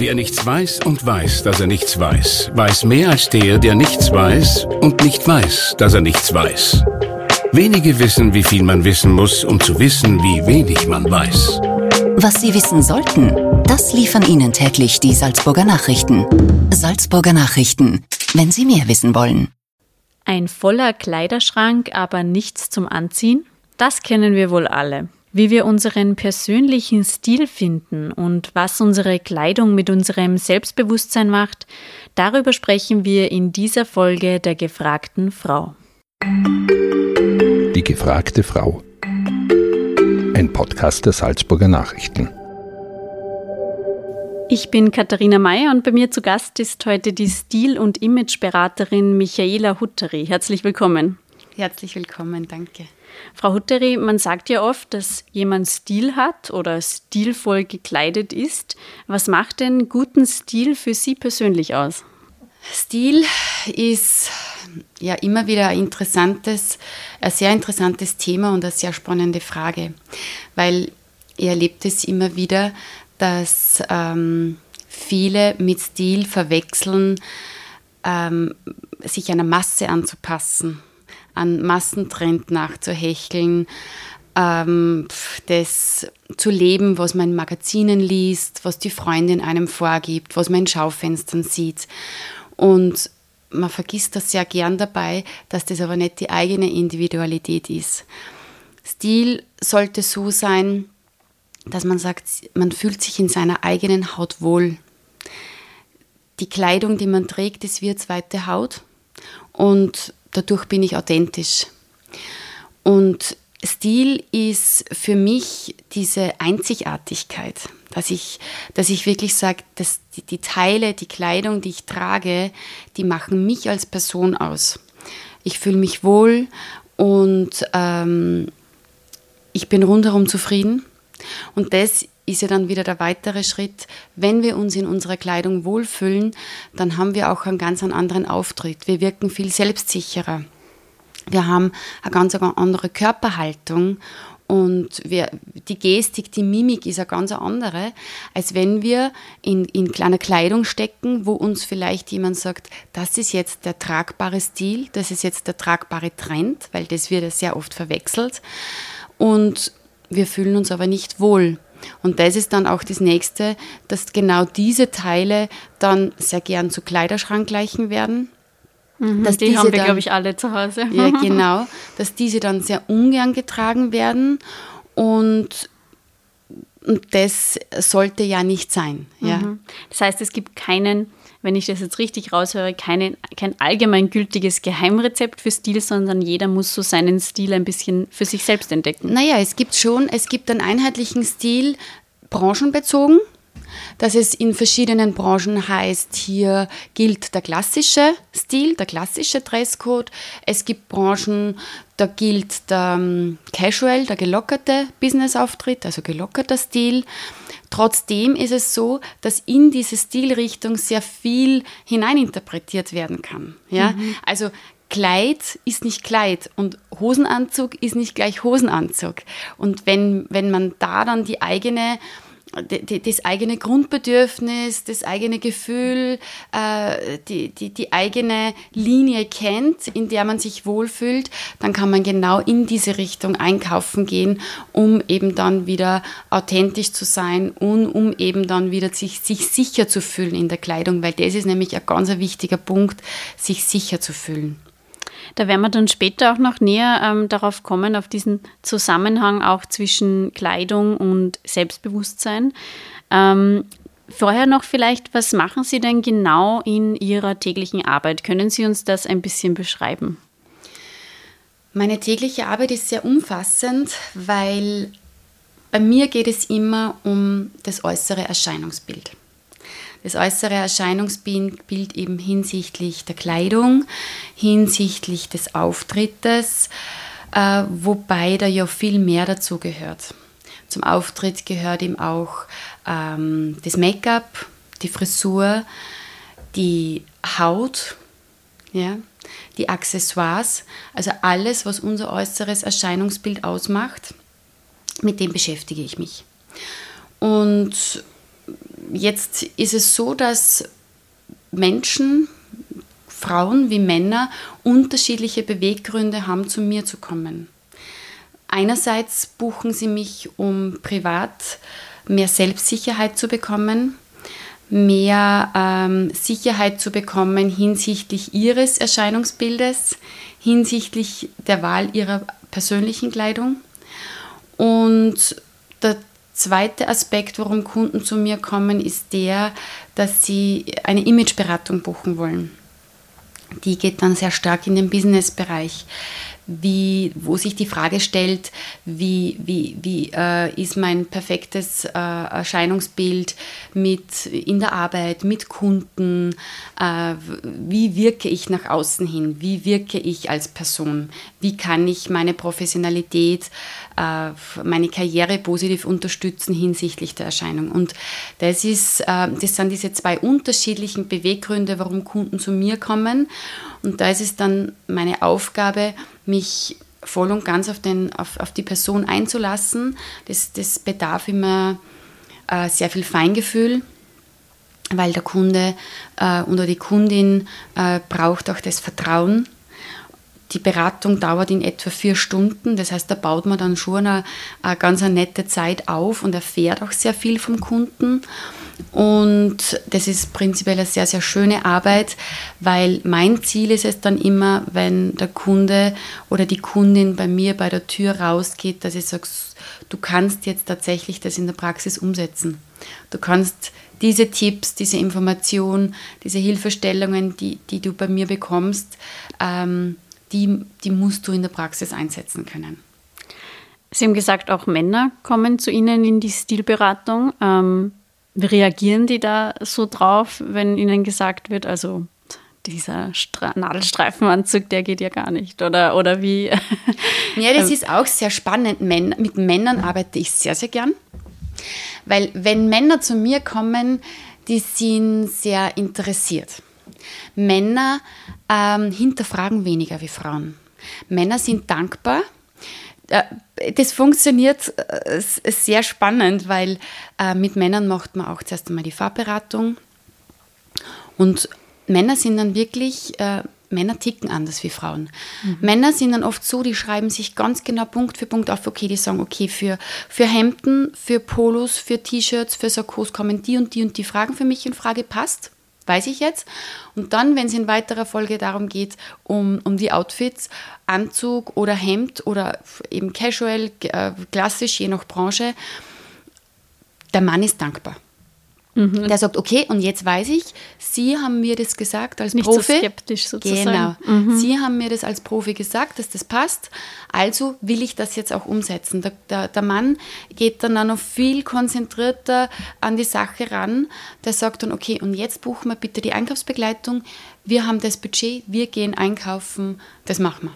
Wer nichts weiß und weiß, dass er nichts weiß, weiß mehr als der, der nichts weiß und nicht weiß, dass er nichts weiß. Wenige wissen, wie viel man wissen muss, um zu wissen, wie wenig man weiß. Was Sie wissen sollten, das liefern Ihnen täglich die Salzburger Nachrichten. Salzburger Nachrichten, wenn Sie mehr wissen wollen. Ein voller Kleiderschrank, aber nichts zum Anziehen? Das kennen wir wohl alle. Wie wir unseren persönlichen Stil finden und was unsere Kleidung mit unserem Selbstbewusstsein macht, darüber sprechen wir in dieser Folge der gefragten Frau. Die gefragte Frau. Ein Podcast der Salzburger Nachrichten. Ich bin Katharina Mayer und bei mir zu Gast ist heute die Stil- und Imageberaterin Michaela Hutteri. Herzlich willkommen. Herzlich willkommen, danke. Frau Hutteri, man sagt ja oft, dass jemand Stil hat oder stilvoll gekleidet ist. Was macht denn guten Stil für Sie persönlich aus? Stil ist ja immer wieder ein interessantes, ein sehr interessantes Thema und eine sehr spannende Frage, weil ihr erlebt es immer wieder, dass ähm, viele mit Stil verwechseln, ähm, sich einer Masse anzupassen, an Massentrend nachzuhecheln, ähm, das zu leben, was man in Magazinen liest, was die Freundin einem vorgibt, was man in Schaufenstern sieht. Und man vergisst das sehr gern dabei, dass das aber nicht die eigene Individualität ist. Stil sollte so sein, dass man sagt, man fühlt sich in seiner eigenen Haut wohl. Die Kleidung, die man trägt, ist wie eine zweite Haut und dadurch bin ich authentisch. Und Stil ist für mich diese Einzigartigkeit, dass ich, dass ich wirklich sage, dass die, die, Teile, die Kleidung, die ich trage, die machen mich als Person aus. Ich fühle mich wohl und ähm, ich bin rundherum zufrieden. Und das ist ja dann wieder der weitere Schritt. Wenn wir uns in unserer Kleidung wohlfühlen, dann haben wir auch einen ganz anderen Auftritt. Wir wirken viel selbstsicherer. Wir haben eine ganz andere Körperhaltung und wir, die Gestik, die Mimik ist eine ganz andere, als wenn wir in, in kleiner Kleidung stecken, wo uns vielleicht jemand sagt, das ist jetzt der tragbare Stil, das ist jetzt der tragbare Trend, weil das wird ja sehr oft verwechselt. Und wir fühlen uns aber nicht wohl. Und das ist dann auch das Nächste, dass genau diese Teile dann sehr gern zu Kleiderschrank gleichen werden Mhm, dass die haben wir, glaube ich, alle zu Hause. Ja, genau. Dass diese dann sehr ungern getragen werden und, und das sollte ja nicht sein. Ja. Mhm. Das heißt, es gibt keinen, wenn ich das jetzt richtig raushöre, keinen, kein allgemeingültiges Geheimrezept für Stil, sondern jeder muss so seinen Stil ein bisschen für sich selbst entdecken. Naja, es gibt schon, es gibt einen einheitlichen Stil, branchenbezogen dass es in verschiedenen Branchen heißt, hier gilt der klassische Stil, der klassische Dresscode. Es gibt Branchen, da gilt der um, Casual, der gelockerte Businessauftritt, also gelockerter Stil. Trotzdem ist es so, dass in diese Stilrichtung sehr viel hineininterpretiert werden kann. Ja? Mhm. Also Kleid ist nicht Kleid und Hosenanzug ist nicht gleich Hosenanzug. Und wenn, wenn man da dann die eigene das eigene Grundbedürfnis, das eigene Gefühl, äh, die, die, die eigene Linie kennt, in der man sich wohlfühlt, dann kann man genau in diese Richtung einkaufen gehen, um eben dann wieder authentisch zu sein und um eben dann wieder sich, sich sicher zu fühlen in der Kleidung, weil das ist nämlich ein ganz wichtiger Punkt, sich sicher zu fühlen. Da werden wir dann später auch noch näher ähm, darauf kommen, auf diesen Zusammenhang auch zwischen Kleidung und Selbstbewusstsein. Ähm, vorher noch vielleicht, was machen Sie denn genau in Ihrer täglichen Arbeit? Können Sie uns das ein bisschen beschreiben? Meine tägliche Arbeit ist sehr umfassend, weil bei mir geht es immer um das äußere Erscheinungsbild das äußere Erscheinungsbild eben hinsichtlich der Kleidung, hinsichtlich des Auftrittes, äh, wobei da ja viel mehr dazu gehört. Zum Auftritt gehört eben auch ähm, das Make-up, die Frisur, die Haut, ja, die Accessoires, also alles, was unser äußeres Erscheinungsbild ausmacht, mit dem beschäftige ich mich. Und jetzt ist es so, dass Menschen, Frauen wie Männer, unterschiedliche Beweggründe haben, zu mir zu kommen. Einerseits buchen sie mich, um privat mehr Selbstsicherheit zu bekommen, mehr ähm, Sicherheit zu bekommen hinsichtlich ihres Erscheinungsbildes, hinsichtlich der Wahl ihrer persönlichen Kleidung. Und der zweite Aspekt, warum Kunden zu mir kommen, ist der, dass sie eine Imageberatung buchen wollen. Die geht dann sehr stark in den Businessbereich wie, wo sich die Frage stellt, wie, wie, wie äh, ist mein perfektes äh, Erscheinungsbild mit in der Arbeit, mit Kunden, äh, wie wirke ich nach außen hin, wie wirke ich als Person, wie kann ich meine Professionalität, äh, meine Karriere positiv unterstützen hinsichtlich der Erscheinung. Und das, ist, äh, das sind diese zwei unterschiedlichen Beweggründe, warum Kunden zu mir kommen. Und da ist es dann meine Aufgabe, mich voll und ganz auf, den, auf, auf die Person einzulassen. Das, das bedarf immer äh, sehr viel Feingefühl, weil der Kunde äh, oder die Kundin äh, braucht auch das Vertrauen. Die Beratung dauert in etwa vier Stunden, das heißt, da baut man dann schon eine, eine ganz eine nette Zeit auf und erfährt auch sehr viel vom Kunden. Und das ist prinzipiell eine sehr, sehr schöne Arbeit, weil mein Ziel ist es dann immer, wenn der Kunde oder die Kundin bei mir bei der Tür rausgeht, dass ich sage, du kannst jetzt tatsächlich das in der Praxis umsetzen. Du kannst diese Tipps, diese Informationen, diese Hilfestellungen, die, die du bei mir bekommst, ähm, die, die musst du in der Praxis einsetzen können. Sie haben gesagt, auch Männer kommen zu Ihnen in die Stilberatung. Ähm, wie reagieren die da so drauf, wenn ihnen gesagt wird, also dieser Stra Nadelstreifenanzug, der geht ja gar nicht, oder, oder wie? Ja, das ist auch sehr spannend. mit Männern arbeite ich sehr, sehr gern, weil wenn Männer zu mir kommen, die sind sehr interessiert. Männer ähm, hinterfragen weniger wie Frauen. Männer sind dankbar, das funktioniert äh, sehr spannend, weil äh, mit Männern macht man auch zuerst einmal die Farbberatung. Und Männer sind dann wirklich, äh, Männer ticken anders wie Frauen. Mhm. Männer sind dann oft so, die schreiben sich ganz genau Punkt für Punkt auf, okay, die sagen, okay, für, für Hemden, für Polos, für T-Shirts, für Sakkos kommen die und die und die Fragen für mich in Frage, passt weiß ich jetzt. Und dann, wenn es in weiterer Folge darum geht, um, um die Outfits, Anzug oder Hemd oder eben casual, äh, klassisch, je nach Branche, der Mann ist dankbar. Mhm. Der sagt, okay, und jetzt weiß ich, Sie haben mir das gesagt als Nicht Profi. So skeptisch sozusagen. Genau. Mhm. Sie haben mir das als Profi gesagt, dass das passt. Also will ich das jetzt auch umsetzen. Der, der, der Mann geht dann auch noch viel konzentrierter an die Sache ran. Der sagt dann, okay, und jetzt buchen wir bitte die Einkaufsbegleitung. Wir haben das Budget, wir gehen einkaufen, das machen wir.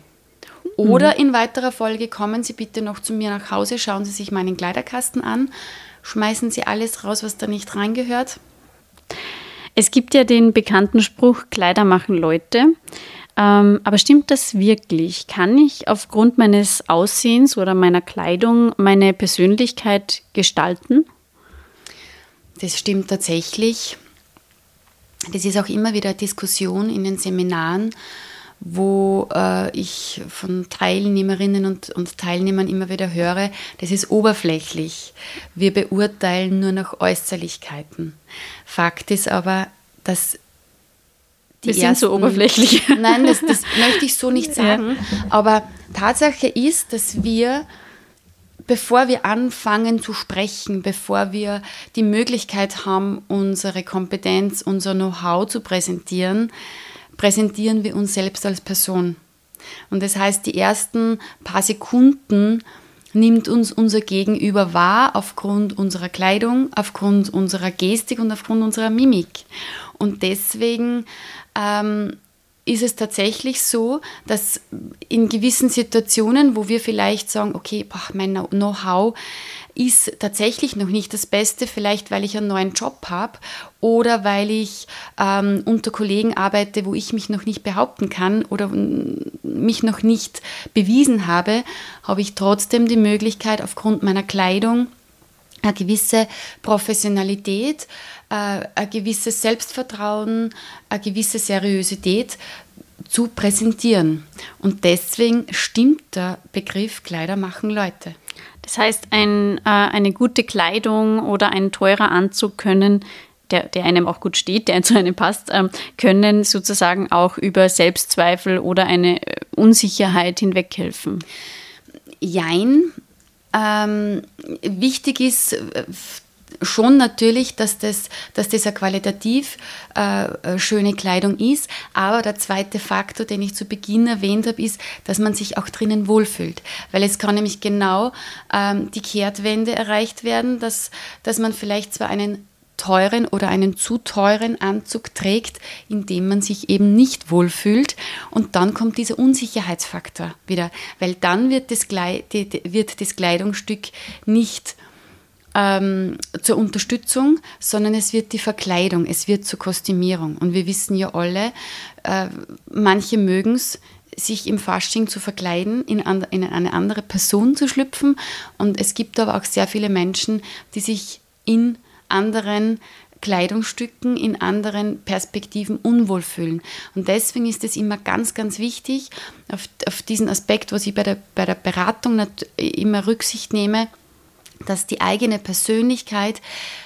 Oder mhm. in weiterer Folge kommen Sie bitte noch zu mir nach Hause, schauen Sie sich meinen Kleiderkasten an schmeißen sie alles raus, was da nicht reingehört. Es gibt ja den bekannten Spruch, Kleider machen Leute. Ähm, aber stimmt das wirklich? Kann ich aufgrund meines Aussehens oder meiner Kleidung meine Persönlichkeit gestalten? Das stimmt tatsächlich. Das ist auch immer wieder Diskussion in den Seminaren wo äh, ich von Teilnehmerinnen und, und Teilnehmern immer wieder höre, das ist oberflächlich. Wir beurteilen nur nach Äußerlichkeiten. Fakt ist aber, dass die Wir ersten, sind so oberflächlich. Nein, das, das möchte ich so nicht sagen. Ja. Aber Tatsache ist, dass wir, bevor wir anfangen zu sprechen, bevor wir die Möglichkeit haben, unsere Kompetenz, unser Know-how zu präsentieren, präsentieren wir uns selbst als Person. Und das heißt, die ersten paar Sekunden nimmt uns unser Gegenüber wahr aufgrund unserer Kleidung, aufgrund unserer Gestik und aufgrund unserer Mimik. Und deswegen ähm, ist es tatsächlich so, dass in gewissen Situationen, wo wir vielleicht sagen, okay, boah, mein Know-how ist tatsächlich noch nicht das Beste, vielleicht weil ich einen neuen Job habe oder weil ich ähm, unter Kollegen arbeite, wo ich mich noch nicht behaupten kann oder mich noch nicht bewiesen habe, habe ich trotzdem die Möglichkeit, aufgrund meiner Kleidung eine gewisse Professionalität, äh, ein gewisses Selbstvertrauen, eine gewisse Seriosität zu präsentieren. Und deswegen stimmt der Begriff Kleider machen Leute. Das heißt, ein, äh, eine gute Kleidung oder ein teurer Anzug können, der, der einem auch gut steht, der zu einem passt, ähm, können sozusagen auch über Selbstzweifel oder eine äh, Unsicherheit hinweghelfen. Jein. Ähm, wichtig ist äh, schon natürlich, dass das, dass das eine qualitativ äh, äh, schöne Kleidung ist. Aber der zweite Faktor, den ich zu Beginn erwähnt habe, ist, dass man sich auch drinnen wohlfühlt. Weil es kann nämlich genau ähm, die Kehrtwende erreicht werden, dass, dass man vielleicht zwar einen teuren oder einen zu teuren Anzug trägt, in dem man sich eben nicht wohlfühlt. Und dann kommt dieser Unsicherheitsfaktor wieder, weil dann wird das, wird das Kleidungsstück nicht ähm, zur Unterstützung, sondern es wird die Verkleidung, es wird zur Kostümierung. Und wir wissen ja alle, äh, manche mögen es, sich im Fasching zu verkleiden, in, an, in eine andere Person zu schlüpfen. Und es gibt aber auch sehr viele Menschen, die sich in anderen Kleidungsstücken in anderen Perspektiven unwohl fühlen. Und deswegen ist es immer ganz, ganz wichtig, auf, auf diesen Aspekt, was ich bei der, bei der Beratung immer Rücksicht nehme, dass die eigene Persönlichkeit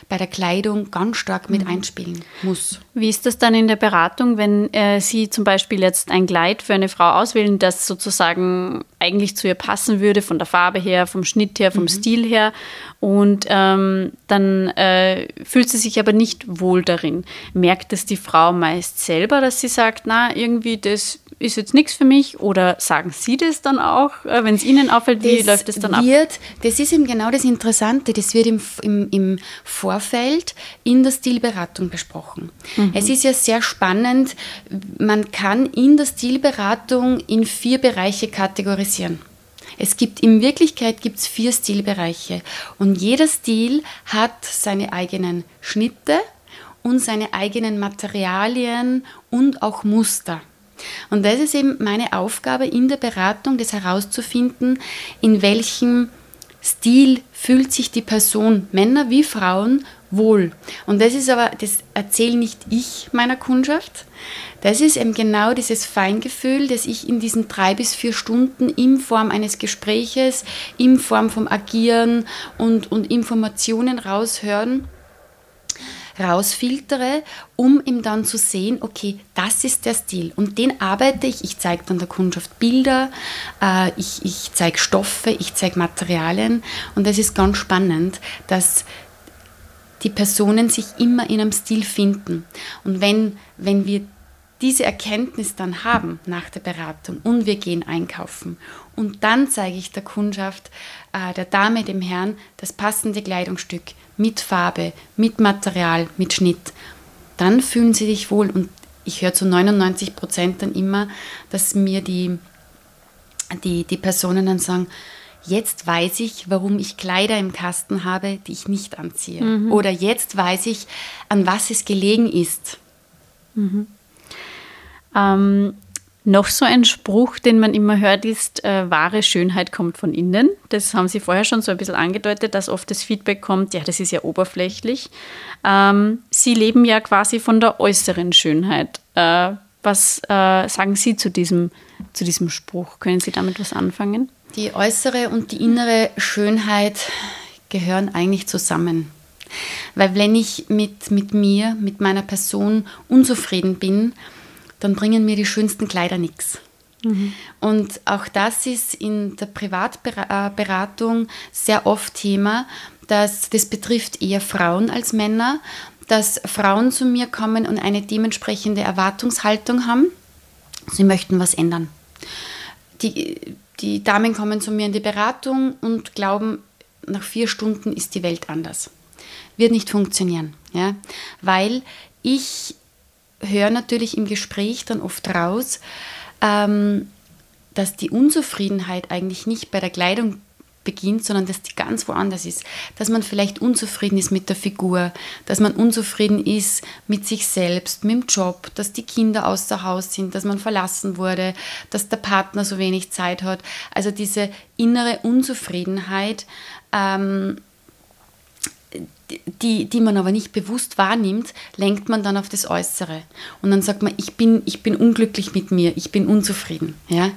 bei der Kleidung ganz stark mit mhm. einspielen muss. Wie ist das dann in der Beratung, wenn äh, Sie zum Beispiel jetzt ein Kleid für eine Frau auswählen, das sozusagen eigentlich zu ihr passen würde, von der Farbe her, vom Schnitt her, vom mhm. Stil her, und ähm, dann äh, fühlt sie sich aber nicht wohl darin. Merkt es die Frau meist selber, dass sie sagt, na, irgendwie das ist jetzt nichts für mich oder sagen Sie das dann auch, äh, wenn es Ihnen auffällt, wie das läuft es dann wird, ab? Das ist eben genau das Interessante, das wird im, im, im Vorfeld in der Stilberatung besprochen. Mhm. Es ist ja sehr spannend, man kann in der Stilberatung in vier Bereiche kategorisieren. Es gibt in Wirklichkeit gibt's vier Stilbereiche und jeder Stil hat seine eigenen Schnitte und seine eigenen Materialien und auch Muster. Und das ist eben meine Aufgabe in der Beratung, das herauszufinden, in welchem Stil fühlt sich die Person, Männer wie Frauen, wohl. Und das ist aber, das erzähle nicht ich meiner Kundschaft. Das ist eben genau dieses Feingefühl, das ich in diesen drei bis vier Stunden in Form eines Gespräches, in Form vom Agieren und, und Informationen raushören rausfiltere, um ihm dann zu sehen, okay, das ist der Stil. Und den arbeite ich. Ich zeige dann der Kundschaft Bilder, äh, ich, ich zeige Stoffe, ich zeige Materialien. Und das ist ganz spannend, dass die Personen sich immer in einem Stil finden. Und wenn, wenn wir diese Erkenntnis dann haben nach der Beratung und wir gehen einkaufen und dann zeige ich der Kundschaft, äh, der Dame, dem Herrn, das passende Kleidungsstück mit Farbe, mit Material, mit Schnitt, dann fühlen sie sich wohl. Und ich höre zu 99 Prozent dann immer, dass mir die, die, die Personen dann sagen, jetzt weiß ich, warum ich Kleider im Kasten habe, die ich nicht anziehe. Mhm. Oder jetzt weiß ich, an was es gelegen ist. Mhm. Ähm, noch so ein Spruch, den man immer hört, ist, äh, wahre Schönheit kommt von innen. Das haben Sie vorher schon so ein bisschen angedeutet, dass oft das Feedback kommt, ja, das ist ja oberflächlich. Ähm, Sie leben ja quasi von der äußeren Schönheit. Äh, was äh, sagen Sie zu diesem, zu diesem Spruch? Können Sie damit was anfangen? Die äußere und die innere Schönheit gehören eigentlich zusammen. Weil wenn ich mit, mit mir, mit meiner Person unzufrieden bin, dann bringen mir die schönsten Kleider nichts. Mhm. Und auch das ist in der Privatberatung sehr oft Thema, dass das betrifft eher Frauen als Männer, dass Frauen zu mir kommen und eine dementsprechende Erwartungshaltung haben. Sie möchten was ändern. Die, die Damen kommen zu mir in die Beratung und glauben, nach vier Stunden ist die Welt anders. Wird nicht funktionieren, ja? weil ich höre natürlich im Gespräch dann oft raus, ähm, dass die Unzufriedenheit eigentlich nicht bei der Kleidung beginnt, sondern dass die ganz woanders ist. Dass man vielleicht unzufrieden ist mit der Figur, dass man unzufrieden ist mit sich selbst, mit dem Job, dass die Kinder außer Haus sind, dass man verlassen wurde, dass der Partner so wenig Zeit hat. Also diese innere Unzufriedenheit ähm, die, die man aber nicht bewusst wahrnimmt, lenkt man dann auf das Äußere. Und dann sagt man, ich bin, ich bin unglücklich mit mir, ich bin unzufrieden. Ja?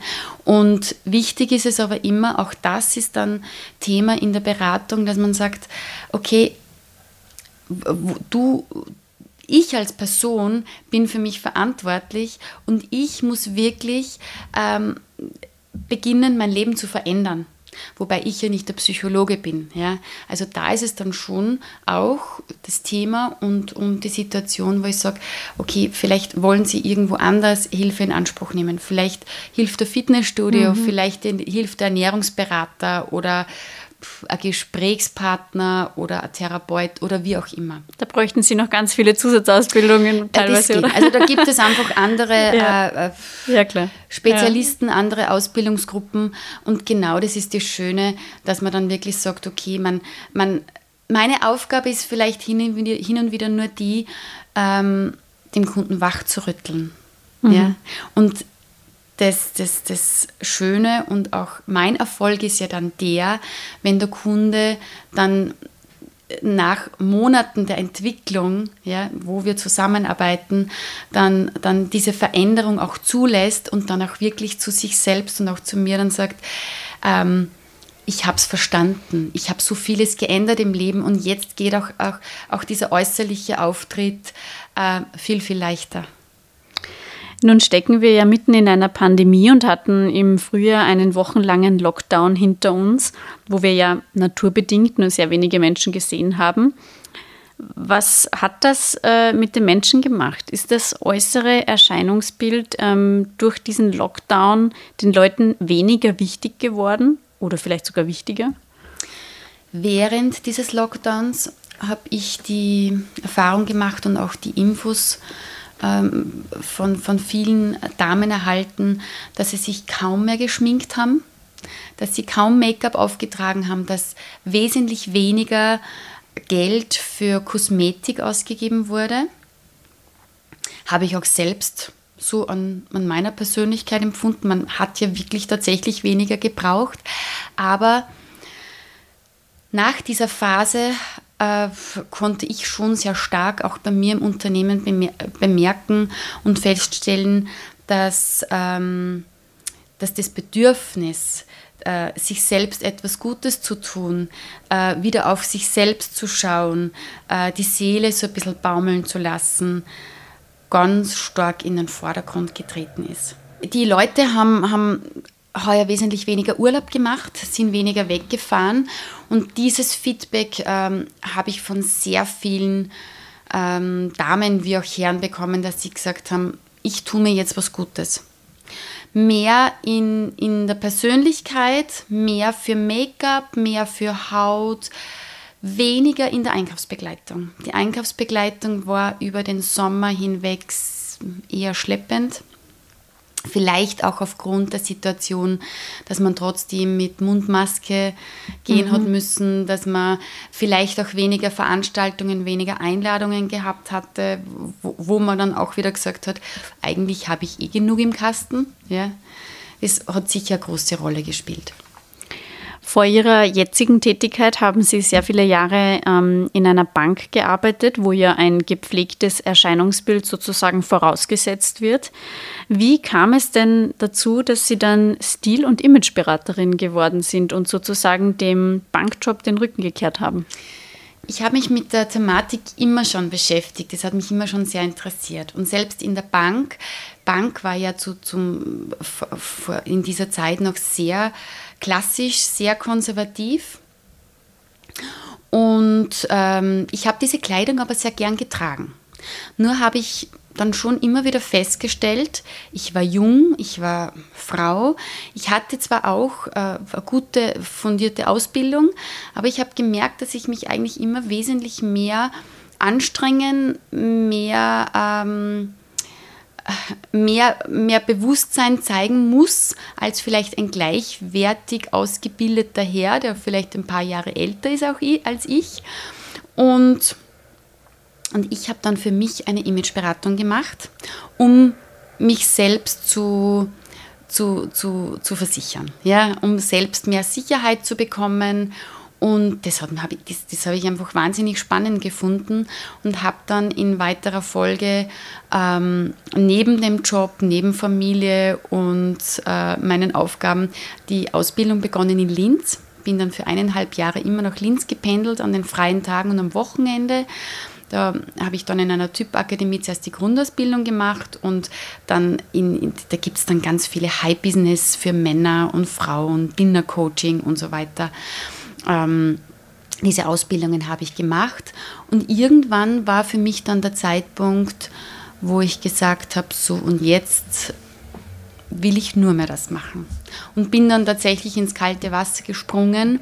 Und wichtig ist es aber immer, auch das ist dann Thema in der Beratung, dass man sagt, okay, du, ich als Person bin für mich verantwortlich und ich muss wirklich ähm, beginnen, mein Leben zu verändern. Wobei ich ja nicht der Psychologe bin. Ja? Also da ist es dann schon auch das Thema und um die Situation, wo ich sage, okay, vielleicht wollen Sie irgendwo anders Hilfe in Anspruch nehmen. Vielleicht hilft der Fitnessstudio, mhm. vielleicht hilft der Ernährungsberater oder ein Gesprächspartner oder ein Therapeut oder wie auch immer. Da bräuchten Sie noch ganz viele Zusatzausbildungen teilweise. Oder? Also da gibt es einfach andere ja. Äh, äh ja, Spezialisten, ja. andere Ausbildungsgruppen und genau das ist das Schöne, dass man dann wirklich sagt, okay, man, man, meine Aufgabe ist vielleicht hin und wieder, hin und wieder nur die, ähm, dem Kunden wach zu rütteln. Mhm. Ja? Und das, das, das Schöne und auch mein Erfolg ist ja dann der, wenn der Kunde dann nach Monaten der Entwicklung, ja, wo wir zusammenarbeiten, dann, dann diese Veränderung auch zulässt und dann auch wirklich zu sich selbst und auch zu mir dann sagt, ähm, ich habe es verstanden, ich habe so vieles geändert im Leben und jetzt geht auch, auch, auch dieser äußerliche Auftritt äh, viel, viel leichter. Nun stecken wir ja mitten in einer Pandemie und hatten im Frühjahr einen wochenlangen Lockdown hinter uns, wo wir ja naturbedingt nur sehr wenige Menschen gesehen haben. Was hat das äh, mit den Menschen gemacht? Ist das äußere Erscheinungsbild ähm, durch diesen Lockdown den Leuten weniger wichtig geworden oder vielleicht sogar wichtiger? Während dieses Lockdowns habe ich die Erfahrung gemacht und auch die Infos ähm, von, von vielen Damen erhalten, dass sie sich kaum mehr geschminkt haben, dass sie kaum Make-up aufgetragen haben, dass wesentlich weniger Geld für Kosmetik ausgegeben wurde. Habe ich auch selbst so an, an, meiner Persönlichkeit empfunden. Man hat ja wirklich tatsächlich weniger gebraucht. Aber nach dieser Phase äh, konnte ich schon sehr stark auch bei mir im Unternehmen bemerken und feststellen, dass, ähm, dass das Bedürfnis, äh, sich selbst etwas Gutes zu tun, äh, wieder auf sich selbst zu schauen, äh, die Seele so ein bisschen baumeln zu lassen, ganz stark in den Vordergrund getreten ist. Die Leute haben, haben heuer wesentlich weniger Urlaub gemacht, sind weniger weggefahren und dieses Feedback ähm, habe ich von sehr vielen ähm, Damen wie auch Herren bekommen, dass sie gesagt haben, ich tue mir jetzt was Gutes. Mehr in, in der Persönlichkeit, mehr für Make-up, mehr für Haut, weniger in der Einkaufsbegleitung. Die Einkaufsbegleitung war über den Sommer hinweg eher schleppend. Vielleicht auch aufgrund der Situation, dass man trotzdem mit Mundmaske gehen mhm. hat müssen, dass man vielleicht auch weniger Veranstaltungen, weniger Einladungen gehabt hatte, wo, wo man dann auch wieder gesagt hat, eigentlich habe ich eh genug im Kasten. Ja. Es hat sicher eine große Rolle gespielt. Vor Ihrer jetzigen Tätigkeit haben Sie sehr viele Jahre ähm, in einer Bank gearbeitet, wo ja ein gepflegtes Erscheinungsbild sozusagen vorausgesetzt wird. Wie kam es denn dazu, dass Sie dann Stil- und Imageberaterin geworden sind und sozusagen dem Bankjob den Rücken gekehrt haben? Ich habe mich mit der Thematik immer schon beschäftigt. Das hat mich immer schon sehr interessiert. Und selbst in der Bank, Bank war ja zu, zum, in dieser Zeit noch sehr klassisch, sehr konservativ. Und ähm, ich habe diese Kleidung aber sehr gern getragen. Nur habe ich dann schon immer wieder festgestellt, ich war jung, ich war Frau, ich hatte zwar auch äh, eine gute fundierte Ausbildung, aber ich habe gemerkt, dass ich mich eigentlich immer wesentlich mehr anstrengen, mehr ähm, mehr, mehr Bewusstsein zeigen muss als vielleicht ein gleichwertig ausgebildeter Herr, der vielleicht ein paar Jahre älter ist auch als ich. Und, und ich habe dann für mich eine Imageberatung gemacht, um mich selbst zu, zu, zu, zu versichern, ja, um selbst mehr Sicherheit zu bekommen, Und das, hat, das, das habe ich einfach wahnsinnig spannend gefunden und habe dann in weiterer Folge ähm, neben dem Job, neben Familie und äh, meinen Aufgaben die Ausbildung begonnen in Linz. Bin dann für eineinhalb Jahre immer nach Linz gependelt, an den freien Tagen und am Wochenende. Da habe ich dann in einer Typakademie zuerst die Grundausbildung gemacht und dann in, in da gibt es dann ganz viele High-Business für Männer und Frauen, Dinner-Coaching und so weiter. Ähm, diese Ausbildungen habe ich gemacht und irgendwann war für mich dann der Zeitpunkt, wo ich gesagt habe, so und jetzt will ich nur mehr das machen. Und bin dann tatsächlich ins kalte Wasser gesprungen.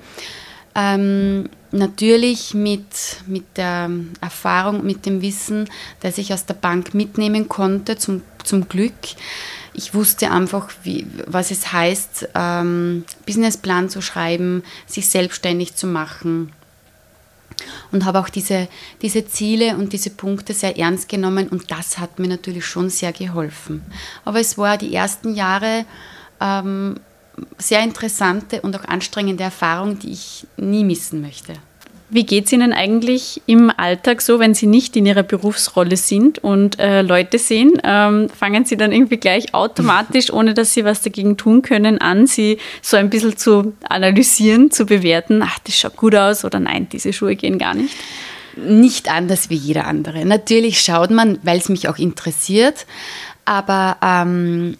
Ähm, natürlich mit, mit der Erfahrung, mit dem Wissen, das ich aus der Bank mitnehmen konnte, zum, zum Glück ich wusste einfach, wie, was es heißt, ähm, Businessplan zu schreiben, sich selbstständig zu machen. Und habe auch diese, diese Ziele und diese Punkte sehr ernst genommen und das hat mir natürlich schon sehr geholfen. Aber es war die ersten Jahre ähm, sehr interessante und auch anstrengende Erfahrung, die ich nie missen möchte. Wie geht es Ihnen eigentlich im Alltag so, wenn Sie nicht in Ihrer Berufsrolle sind und äh, Leute sehen? Ähm, fangen Sie dann irgendwie gleich automatisch, ohne dass Sie was dagegen tun können, an, Sie so ein bisschen zu analysieren, zu bewerten, ach, das schaut gut aus oder nein, diese Schuhe gehen gar nicht? Nicht anders wie jeder andere. Natürlich schaut man, weil es mich auch interessiert, aber ähm,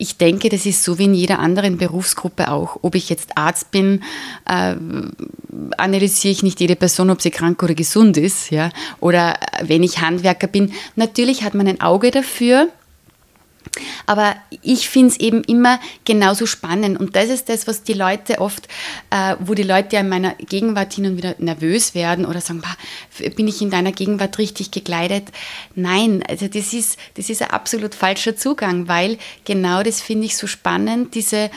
ich denke, das ist so wie in jeder anderen Berufsgruppe auch. Ob ich jetzt Arzt bin, äh, analysiere ich nicht jede Person, ob sie krank oder gesund ist. Ja? Oder wenn ich Handwerker bin, natürlich hat man ein Auge dafür aber ich finde es eben immer genauso spannend. Und das ist das, was die Leute oft, äh, wo die Leute ja in meiner Gegenwart hin und wieder nervös werden oder sagen, bin ich in deiner Gegenwart richtig gekleidet? Nein, also das ist, das ist ein absolut falscher Zugang, weil genau das finde ich so spannend, diese,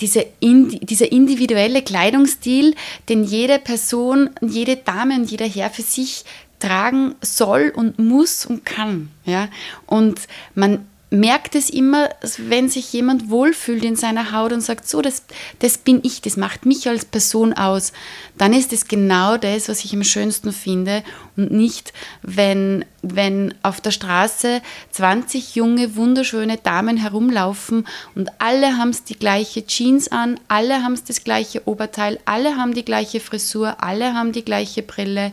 diese in, dieser individuelle Kleidungsstil, den jede Person, jede Dame und jeder Herr für sich tragen soll und muss und kann. Ja? Und man merkt es immer, wenn sich jemand wohlfühlt in seiner Haut und sagt, so, das, das bin ich, das macht mich als Person aus, dann ist es genau das, was ich am schönsten finde und nicht, wenn, wenn auf der Straße 20 junge, wunderschöne Damen herumlaufen und alle haben die gleiche Jeans an, alle haben das gleiche Oberteil, alle haben die gleiche Frisur, alle haben die gleiche Brille.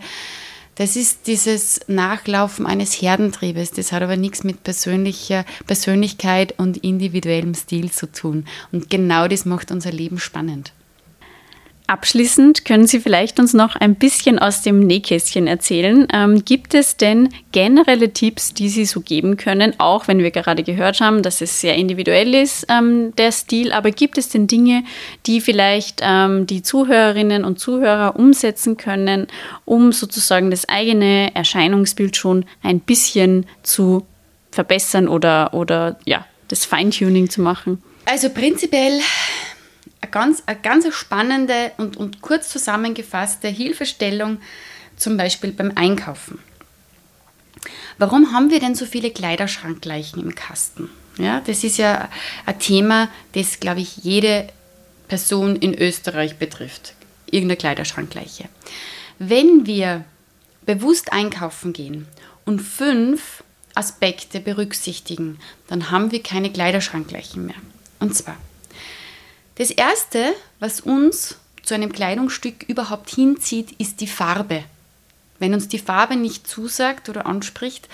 Das ist dieses Nachlaufen eines Herdentriebes. Das hat aber nichts mit persönlicher Persönlichkeit und individuellem Stil zu tun. Und genau das macht unser Leben spannend. Abschließend können Sie vielleicht uns noch ein bisschen aus dem Nähkästchen erzählen. Ähm, gibt es denn generelle Tipps, die Sie so geben können, auch wenn wir gerade gehört haben, dass es sehr individuell ist, ähm, der Stil, aber gibt es denn Dinge, die vielleicht ähm, die Zuhörerinnen und Zuhörer umsetzen können, um sozusagen das eigene Erscheinungsbild schon ein bisschen zu verbessern oder, oder ja, das Feintuning zu machen? Also prinzipiell eine ganz, eine ganz spannende und, und kurz zusammengefasste Hilfestellung, zum Beispiel beim Einkaufen. Warum haben wir denn so viele Kleiderschrankgleichen im Kasten? Ja, das ist ja ein Thema, das, glaube ich, jede Person in Österreich betrifft. Irgendeine Kleiderschrankgleiche. Wenn wir bewusst einkaufen gehen und fünf Aspekte berücksichtigen, dann haben wir keine Kleiderschrankgleichen mehr. Und zwar das Erste, was uns zu einem Kleidungsstück überhaupt hinzieht, ist die Farbe. Wenn uns die Farbe nicht zusagt oder anspricht,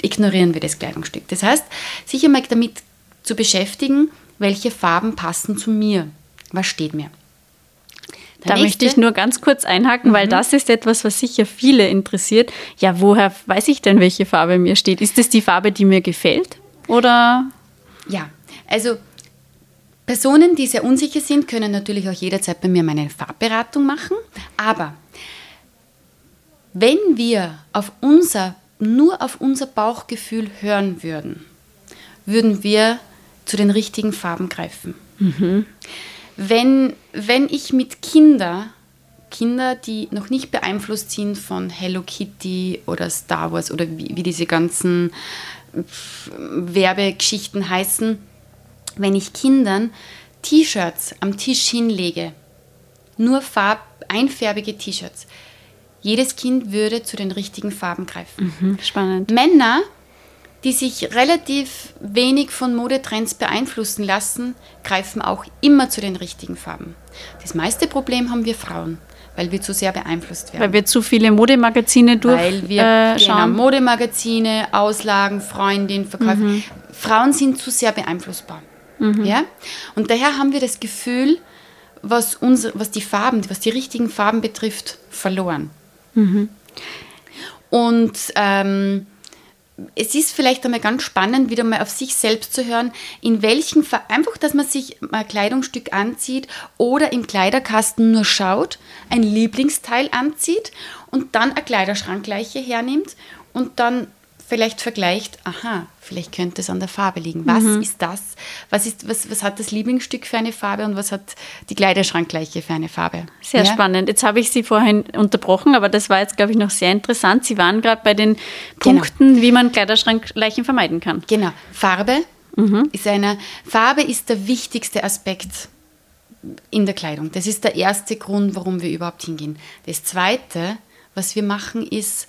ignorieren wir das Kleidungsstück. Das heißt, sich einmal damit zu beschäftigen, welche Farben passen zu mir. Was steht mir? Der da nächste, möchte ich nur ganz kurz einhaken, mhm. weil das ist etwas, was sicher viele interessiert. Ja, woher weiß ich denn, welche Farbe mir steht? Ist es die Farbe, die mir gefällt? Oder? Ja, also Personen, die sehr unsicher sind, können natürlich auch jederzeit bei mir meine Farbberatung machen. Aber wenn wir auf unser, nur auf unser Bauchgefühl hören würden, würden wir zu den richtigen Farben greifen. Mhm. Wenn, wenn ich mit Kindern, Kinder, die noch nicht beeinflusst sind von Hello Kitty oder Star Wars oder wie, wie diese ganzen Werbegeschichten heißen, wenn ich Kindern T-Shirts am Tisch hinlege nur farb einfärbige T-Shirts. Jedes Kind würde zu den richtigen Farben greifen. Mhm, spannend. Männer, die sich relativ wenig von Modetrends beeinflussen lassen, greifen auch immer zu den richtigen Farben. Das meiste Problem haben wir Frauen, weil wir zu sehr beeinflusst werden. Weil wir zu viele Modemagazine durchschauen. Weil wir äh, genau, schauen. Modeemagazine, Auslagen, Freundin, Verkauf. Mhm. Frauen sind zu sehr beeinflussbar. Ja? Und daher haben wir das Gefühl, was, unsere, was die Farben, was die richtigen Farben betrifft, verloren. Mhm. Und ähm, es ist vielleicht einmal ganz spannend, wieder mal auf sich selbst zu hören, in welchen, Fa- einfach, dass man sich ein Kleidungsstück anzieht oder im Kleiderkasten nur schaut, ein Lieblingsteil anzieht und dann eine Kleiderschrankgleiche hernimmt und dann vielleicht vergleicht, aha, vielleicht könnte es an der Farbe liegen. Was Mhm. ist das? Was, ist, was, was hat das Lieblingsstück für eine Farbe und was hat die Kleiderschrankgleiche für eine Farbe? Sehr Ja? spannend. Jetzt habe ich Sie vorhin unterbrochen, aber das war jetzt, glaube ich, noch sehr interessant. Sie waren gerade bei den Punkten, wie man Kleiderschrankleichen vermeiden kann. Genau. Farbe ist eine Farbe ist der wichtigste Aspekt in der Kleidung. Das ist der erste Grund, warum wir überhaupt hingehen. Das zweite, was wir machen, ist,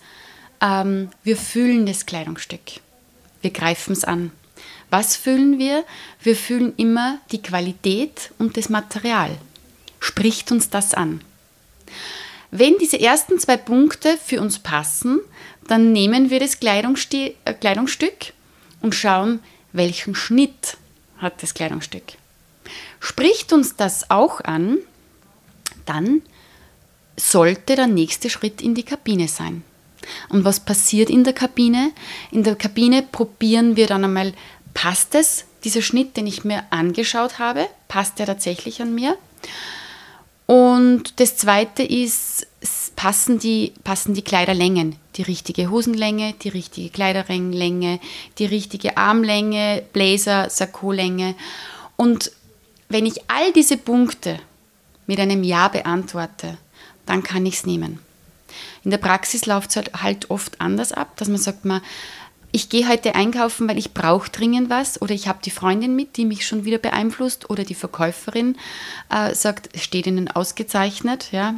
ähm, wir fühlen das Kleidungsstück. Wir greifen es an. Was fühlen wir? Wir fühlen immer die Qualität und das Material. Spricht uns das an? Wenn diese ersten zwei Punkte für uns passen, dann nehmen wir das äh, Kleidungsstück und schauen, welchen Schnitt hat das Kleidungsstück. Spricht uns das auch an, dann sollte der nächste Schritt in die Kabine sein. Und was passiert in der Kabine? In der Kabine probieren wir dann einmal, passt es, dieser Schnitt, den ich mir angeschaut habe, passt der tatsächlich an mir? Und das zweite ist, passen die, passen die Kleiderlängen, die richtige Hosenlänge, die richtige Kleiderlänge, die richtige Armlänge, Blazer, Sakkolänge. Und wenn ich all diese Punkte mit einem Ja beantworte, dann kann ich es nehmen. In der Praxis läuft es halt, halt oft anders ab, dass man sagt, man, ich gehe heute einkaufen, weil ich brauche dringend was oder ich habe die Freundin mit, die mich schon wieder beeinflusst oder die Verkäuferin äh, sagt, es steht ihnen ausgezeichnet, ja,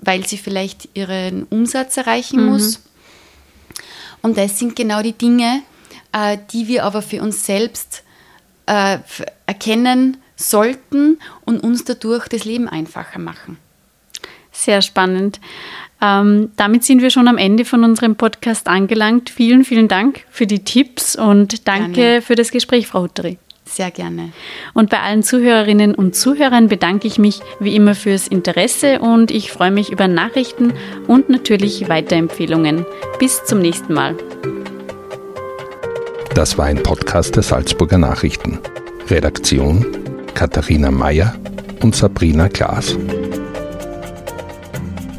weil sie vielleicht ihren Umsatz erreichen muss. Und das sind genau die Dinge, äh, die wir aber für uns selbst äh, erkennen sollten und uns dadurch das Leben einfacher machen. Sehr spannend. Ähm, damit sind wir schon am Ende von unserem Podcast angelangt. Vielen, vielen Dank für die Tipps und danke Gerne. für das Gespräch, Frau Hutteri. Sehr gerne. Und bei allen Zuhörerinnen und Zuhörern bedanke ich mich wie immer fürs Interesse und ich freue mich über Nachrichten und natürlich Weiterempfehlungen. Bis zum nächsten Mal. Das war ein Podcast der Salzburger Nachrichten. Redaktion Katharina Mayer und Sabrina Klaas.